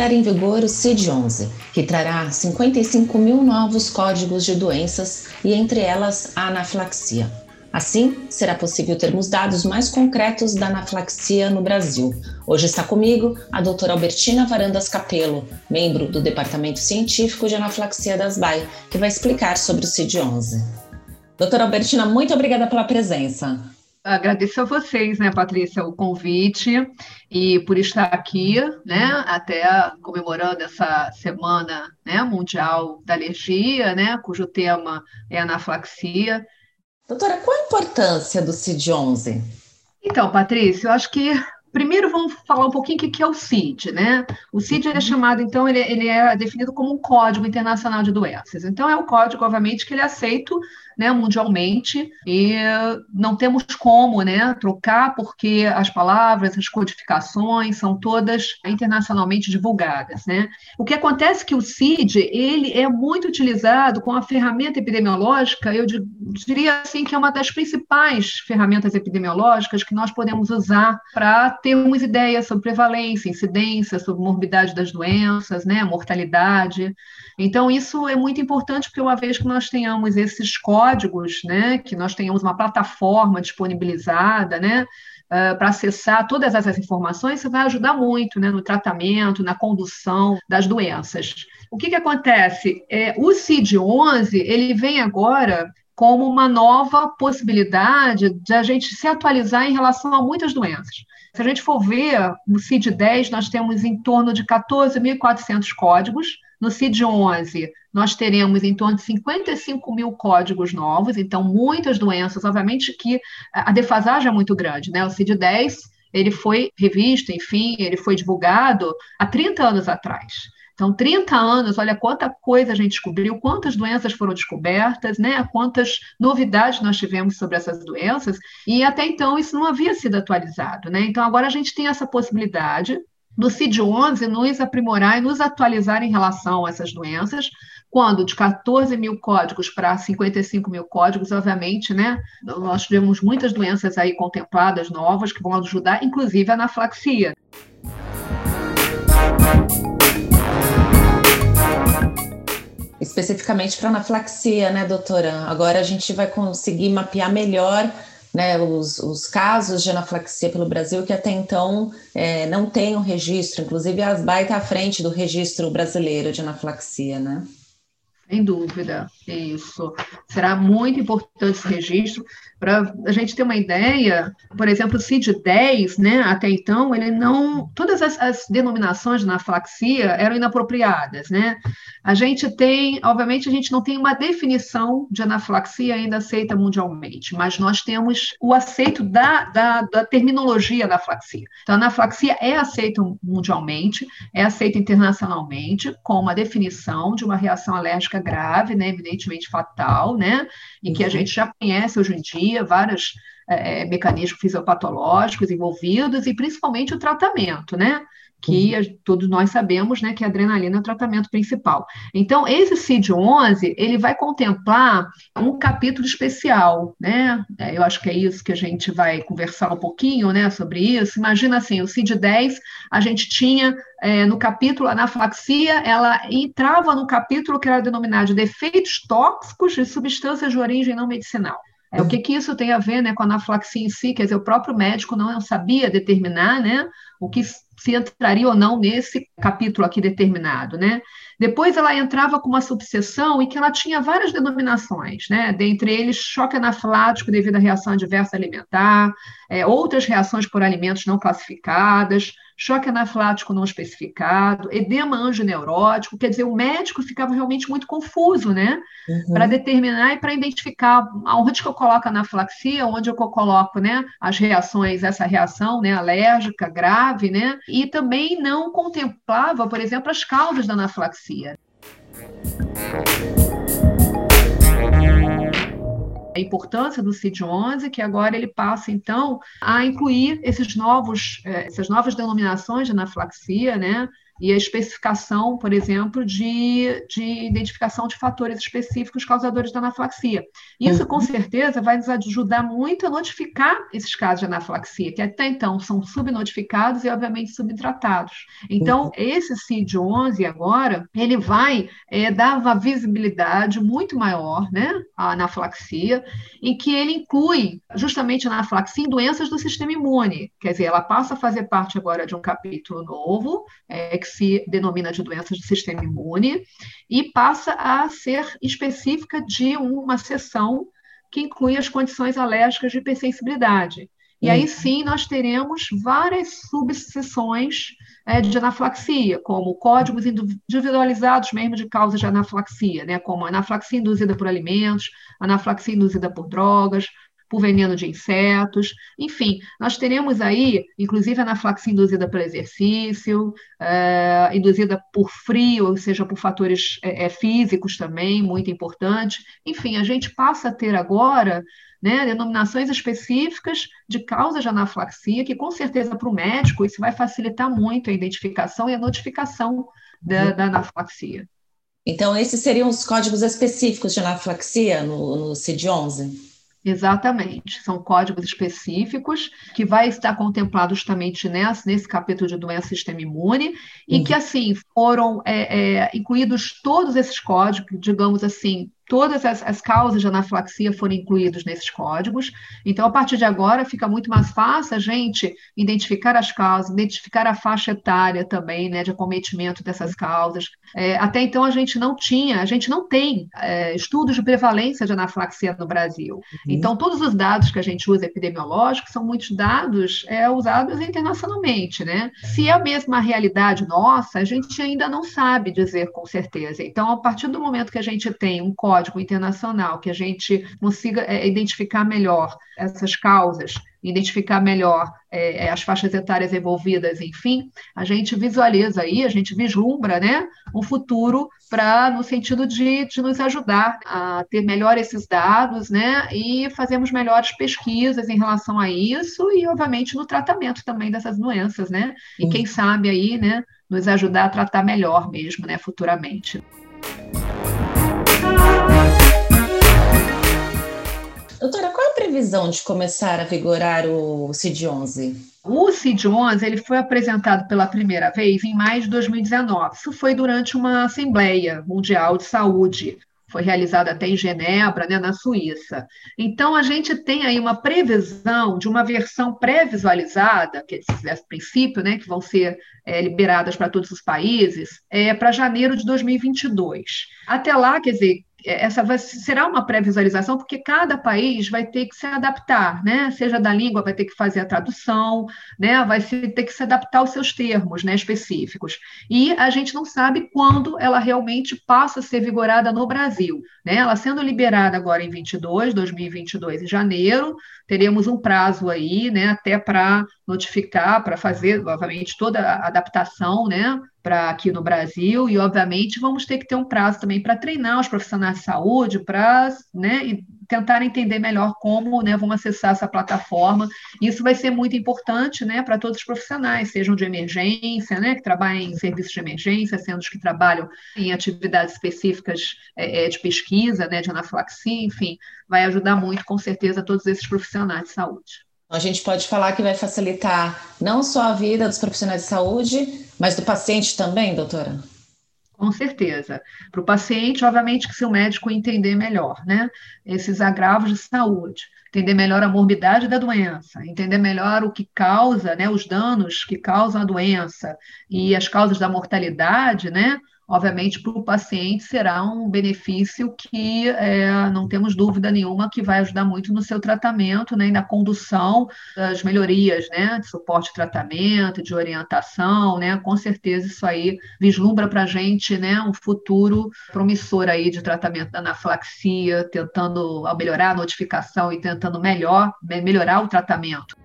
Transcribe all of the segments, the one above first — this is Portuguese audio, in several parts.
entrar em vigor o CID-11, que trará 55 mil novos códigos de doenças e entre elas a anafilaxia. Assim, será possível termos dados mais concretos da anafilaxia no Brasil. Hoje está comigo a doutora Albertina Varandas Capello, membro do Departamento Científico de Anafilaxia das BAI, que vai explicar sobre o CID-11. Doutora Albertina, muito obrigada pela presença. Agradeço a vocês, né, Patrícia, o convite e por estar aqui, né, até comemorando essa semana né, mundial da alergia, né, cujo tema é anafilaxia. Doutora, qual a importância do CID-11? Então, Patrícia, eu acho que primeiro vamos falar um pouquinho o que é o CID, né? O CID é uhum. chamado, então, ele, ele é definido como um Código Internacional de Doenças. Então, é um código, obviamente, que ele é aceito né, mundialmente, e não temos como né, trocar, porque as palavras, as codificações são todas internacionalmente divulgadas. Né? O que acontece é que o CID ele é muito utilizado com a ferramenta epidemiológica, eu diria assim que é uma das principais ferramentas epidemiológicas que nós podemos usar para termos ideias sobre prevalência, incidência, sobre morbidade das doenças, né, mortalidade. Então, isso é muito importante, porque uma vez que nós tenhamos esses códigos, né, que nós tenhamos uma plataforma disponibilizada, né, Uh, para acessar todas essas informações, isso vai ajudar muito né, no tratamento, na condução das doenças. O que, que acontece? É, o CID-11 ele vem agora como uma nova possibilidade de a gente se atualizar em relação a muitas doenças. Se a gente for ver, no CID-10 nós temos em torno de 14.400 códigos, no CID-11, nós teremos em torno de 55 mil códigos novos, então muitas doenças, obviamente que a defasagem é muito grande, né? O CID-10, ele foi revisto, enfim, ele foi divulgado há 30 anos atrás. Então, 30 anos, olha quanta coisa a gente descobriu, quantas doenças foram descobertas, né? quantas novidades nós tivemos sobre essas doenças, e até então isso não havia sido atualizado. Né? Então, agora a gente tem essa possibilidade do CID-11 nos aprimorar e nos atualizar em relação a essas doenças, quando de 14 mil códigos para 55 mil códigos, obviamente, né, nós tivemos muitas doenças aí contempladas novas que vão ajudar, inclusive a anaflaxia. Especificamente para anaflaxia, né, doutora? Agora a gente vai conseguir mapear melhor né, os, os, casos de anaflaxia pelo Brasil que até então é, não tem um registro, inclusive a está à frente do registro brasileiro de anaflaxia, né? Sem dúvida, isso. Será muito importante esse registro. Para a gente ter uma ideia, por exemplo, o CID-10, né, até então, ele não. Todas as, as denominações de anaflaxia eram inapropriadas. Né? A gente tem, obviamente, a gente não tem uma definição de anafilaxia ainda aceita mundialmente, mas nós temos o aceito da, da, da terminologia anaflaxia. Então, a anaflaxia é aceita mundialmente, é aceita internacionalmente, com uma definição de uma reação alérgica grave, né, evidentemente fatal, né, e que a uhum. gente já conhece hoje em dia, vários é, mecanismos fisiopatológicos envolvidos, e principalmente o tratamento, né, que uhum. todos nós sabemos, né, que a adrenalina é o tratamento principal. Então, esse CID-11, ele vai contemplar um capítulo especial, né, é, eu acho que é isso que a gente vai conversar um pouquinho, né, sobre isso. Imagina assim, o CID-10, a gente tinha é, no capítulo anafilaxia, ela entrava no capítulo que era denominado de defeitos tóxicos de substâncias de origem não medicinal. É, o que, que isso tem a ver né, com a anafilaxia em si? Quer dizer, o próprio médico não sabia determinar né, o que se entraria ou não nesse capítulo aqui determinado, né? Depois ela entrava com uma subseção e que ela tinha várias denominações, né? Dentre eles, choque anafilático devido à reação adversa alimentar, é, outras reações por alimentos não classificadas, choque anafilático não especificado, edema angineurótico, quer dizer, o médico ficava realmente muito confuso, né? Uhum. Para determinar e para identificar onde que eu coloco a anafilaxia, onde eu coloco, né, as reações, essa reação, né, alérgica grave, né? E também não contemplava, por exemplo, as causas da anafilaxia importância do CID-11, que agora ele passa, então, a incluir esses novos, eh, essas novas denominações de anafilaxia, né? E a especificação, por exemplo, de, de identificação de fatores específicos causadores da anafilaxia. Isso, com uhum. certeza, vai nos ajudar muito a notificar esses casos de anafilaxia, que até então são subnotificados e, obviamente, subtratados. Então, uhum. esse CID-11 agora, ele vai é, dar uma visibilidade muito maior né, à anafilaxia, em que ele inclui justamente a anafilaxia em doenças do sistema imune. Quer dizer, ela passa a fazer parte agora de um capítulo novo, é, que se denomina de doenças do sistema imune, e passa a ser específica de uma seção que inclui as condições alérgicas de hipersensibilidade. E aí uhum. sim nós teremos várias subseções é, de anafilaxia, como códigos individualizados mesmo de causas de anafilaxia, né, como anafilaxia induzida por alimentos, anafilaxia induzida por drogas, por veneno de insetos, enfim, nós teremos aí, inclusive, anafilaxia induzida pelo exercício, é, induzida por frio, ou seja, por fatores é, físicos também, muito importante. Enfim, a gente passa a ter agora né, denominações específicas de causas de anafilaxia, que com certeza para o médico isso vai facilitar muito a identificação e a notificação da, uhum. da anafilaxia. Então, esses seriam os códigos específicos de anafilaxia no, no CID-11? Exatamente, são códigos específicos que vai estar contemplado justamente nesse, nesse capítulo de doença sistema imune, e uhum. que assim foram é, é, incluídos todos esses códigos, digamos assim, todas as, as, causas de anafilaxia foram incluídas nesses códigos. Então, a partir de agora, fica muito mais fácil a gente identificar as causas, identificar a faixa etária também, né, de acometimento dessas causas. É, até então, a gente não tinha, a gente não tem é, estudos de prevalência de anafilaxia no Brasil. Uhum. Então, todos os dados que a gente usa epidemiológicos são muitos dados é, usados internacionalmente, né? Se é a mesma realidade nossa, a gente ainda não sabe dizer com certeza. Então, a partir do momento que a gente tem um código código internacional, que a gente consiga é, identificar melhor essas causas, identificar melhor é, as faixas etárias envolvidas, enfim, a gente visualiza aí, a gente vislumbra né, um futuro para no sentido de, de nos ajudar a ter melhor esses dados né, e fazermos melhores pesquisas em relação a isso e, obviamente, no tratamento também dessas doenças, né? E quem sabe aí, né, nos ajudar a tratar melhor mesmo, né, futuramente. Doutora, qual a previsão de começar a vigorar o CID-11? O CID-11 ele foi apresentado pela primeira vez em maio de 2019. Isso foi durante uma Assembleia Mundial de Saúde, foi realizada até em Genebra, né, na Suíça. Então, a gente tem aí uma previsão de uma versão pré-visualizada, que é esse princípio, né, que vão ser é, liberadas para todos os países, é, para janeiro de 2022. Até lá, quer dizer, essa vai, será uma pré-visualização, porque cada país vai ter que se adaptar, né? Seja da língua, vai ter que fazer a tradução, né? Vai ter que se adaptar aos seus termos né, específicos. E a gente não sabe quando ela realmente passa a ser vigorada no Brasil. Né? Ela sendo liberada agora em 22, 2022, em janeiro, teremos um prazo aí, né, até para notificar, para fazer, obviamente, toda a adaptação, né, para aqui no Brasil, e, obviamente, vamos ter que ter um prazo também para treinar os profissionais de saúde, para, né, tentar entender melhor como, né, vão acessar essa plataforma. Isso vai ser muito importante, né, para todos os profissionais, sejam de emergência, né, que trabalhem em serviços de emergência, sendo os que trabalham em atividades específicas é, é de pesquisa, né, de anafilaxia, enfim, vai ajudar muito, com certeza, todos esses profissionais de saúde. A gente pode falar que vai facilitar não só a vida dos profissionais de saúde, mas do paciente também, doutora? Com certeza. Para o paciente, obviamente que se o médico entender melhor, né, esses agravos de saúde, entender melhor a morbidade da doença, entender melhor o que causa, né, os danos que causam a doença e as causas da mortalidade, né, obviamente, para o paciente será um benefício que é, não temos dúvida nenhuma que vai ajudar muito no seu tratamento né, e na condução das melhorias, né, de suporte tratamento, de orientação, né, com certeza isso aí vislumbra para a gente né, um futuro promissor aí de tratamento da anafilaxia, tentando melhorar a notificação e tentando melhor, melhorar o tratamento.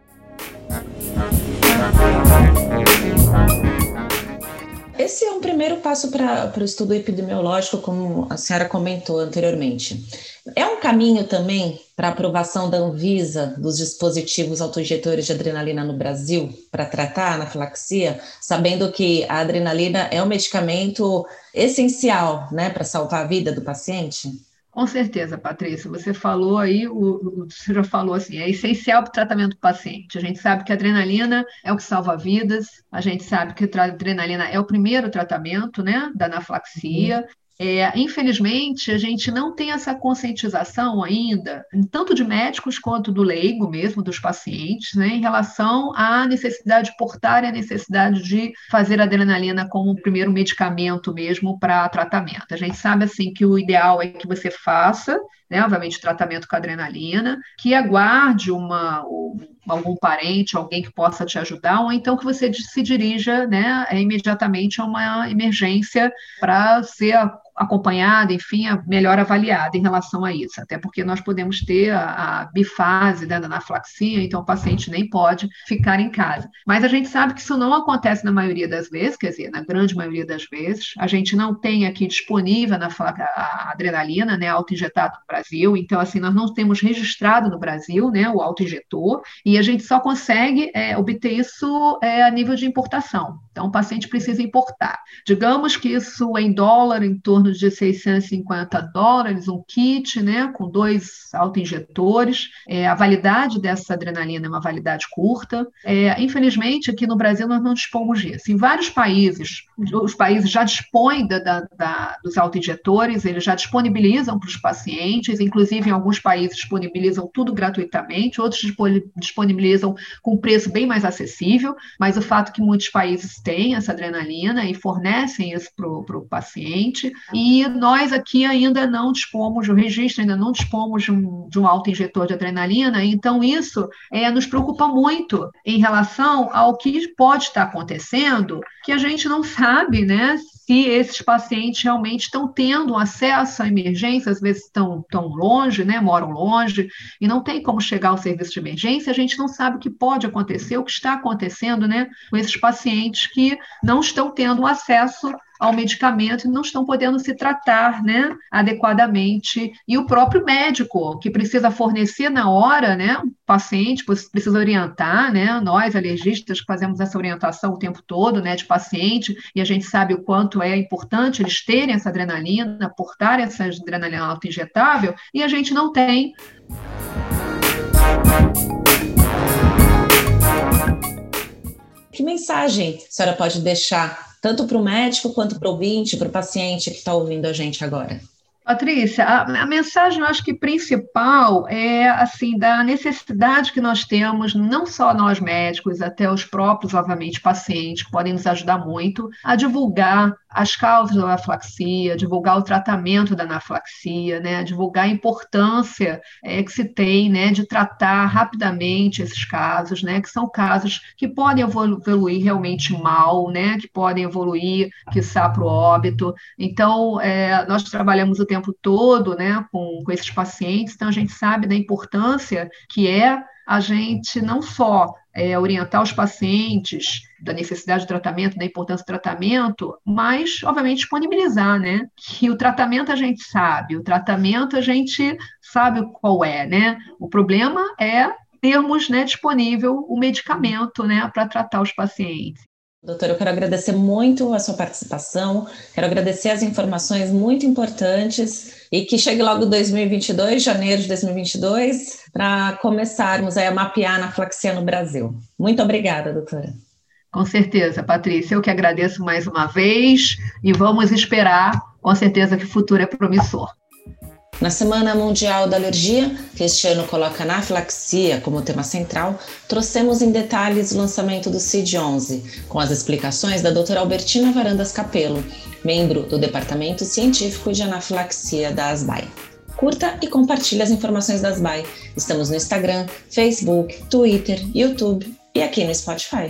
Esse é um primeiro passo para o estudo epidemiológico, como a senhora comentou anteriormente. É um caminho também para a aprovação da Anvisa dos dispositivos autoinjetores de adrenalina no Brasil para tratar a anafilaxia, sabendo que a adrenalina é um medicamento essencial né, para salvar a vida do paciente? Com certeza, Patrícia. Você falou aí, o, o, já falou assim, é essencial para o tratamento do paciente. A gente sabe que a adrenalina é o que salva vidas, a gente sabe que a adrenalina é o primeiro tratamento, né, da anaflaxia. Uhum. É, infelizmente, a gente não tem essa conscientização ainda, tanto de médicos quanto do leigo mesmo, dos pacientes, né, em relação à necessidade de portar e a necessidade de fazer adrenalina como primeiro medicamento mesmo para tratamento. A gente sabe assim que o ideal é que você faça, né, obviamente, tratamento com adrenalina, que aguarde uma, algum parente, alguém que possa te ajudar, ou então que você se dirija né, imediatamente a uma emergência para ser acompanhada, enfim, melhor avaliada em relação a isso, até porque nós podemos ter a, a bifase né, da anaflaxia, então o paciente nem pode ficar em casa. Mas a gente sabe que isso não acontece na maioria das vezes, quer dizer, na grande maioria das vezes, a gente não tem aqui disponível na, a adrenalina, né, auto-injetado no Brasil, então assim, nós não temos registrado no Brasil, né, o auto-injetor, e a gente só consegue é, obter isso é, a nível de importação. Então, o paciente precisa importar. Digamos que isso em dólar, em torno de 650 dólares, um kit, né, com dois autoinjetores. É, a validade dessa adrenalina é uma validade curta. É, infelizmente, aqui no Brasil, nós não dispomos disso. Em vários países, os países já dispõem da, da, da, dos autoinjetores, eles já disponibilizam para os pacientes, inclusive em alguns países disponibilizam tudo gratuitamente, outros disponibilizam com preço bem mais acessível, mas o fato que muitos países têm essa adrenalina e fornecem isso para o paciente, e nós aqui ainda não dispomos, o registro ainda não dispomos de um, de um auto-injetor de adrenalina, então isso é, nos preocupa muito em relação ao que pode estar acontecendo, que a gente não sabe, né, se esses pacientes realmente estão tendo acesso à emergência, às vezes estão tão longe, né, moram longe, e não tem como chegar ao serviço de emergência, a gente não sabe o que pode acontecer, o que está acontecendo né, com esses pacientes que não estão tendo acesso ao medicamento e não estão podendo se tratar né, adequadamente. E o próprio médico, que precisa fornecer na hora, né, o paciente precisa orientar, né, nós, alergistas, que fazemos essa orientação o tempo todo né, de paciente, e a gente sabe o quanto é importante eles terem essa adrenalina, portar essa adrenalina autoinjetável, e a gente não tem. Que mensagem a senhora pode deixar tanto para o médico quanto para o ouvinte, para o paciente que está ouvindo a gente agora? Patrícia, a, a, mensagem eu acho que principal é assim da necessidade que nós temos, não só nós médicos, até os próprios, obviamente, pacientes, que podem nos ajudar muito, a divulgar as causas da anaflaxia, divulgar o tratamento da anaflaxia, né, divulgar a importância é, que se tem né, de tratar rapidamente esses casos, né, que são casos que podem evoluir realmente mal, né, que podem evoluir, quiçá, para o óbito. Então, é, nós trabalhamos o tempo todo né, com, com esses pacientes, então a gente sabe da importância que é a gente não só é, orientar os pacientes da necessidade de tratamento, da importância do tratamento, mas, obviamente, disponibilizar, né? Que o tratamento a gente sabe, o tratamento a gente sabe qual é, né? O problema é termos né, disponível o medicamento né, para tratar os pacientes. Doutora, eu quero agradecer muito a sua participação, quero agradecer as informações muito importantes e que chegue logo 2022, janeiro de 2022, para começarmos a mapear a flaxia no Brasil. Muito obrigada, doutora. Com certeza, Patrícia, eu que agradeço mais uma vez e vamos esperar, com certeza que o futuro é promissor. Na Semana Mundial da Alergia, que este ano coloca anafilaxia como tema central, trouxemos em detalhes o lançamento do CID-11, com as explicações da doutora Albertina Varandas Capello, membro do Departamento Científico de Anafilaxia da ASBAI. Curta e compartilhe as informações da ASBAI. Estamos no Instagram, Facebook, Twitter, YouTube e aqui no Spotify.